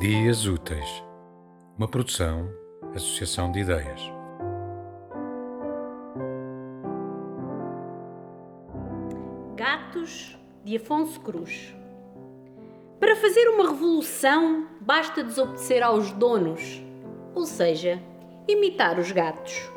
Dias Úteis, uma produção, associação de ideias. Gatos de Afonso Cruz. Para fazer uma revolução, basta desobedecer aos donos, ou seja, imitar os gatos.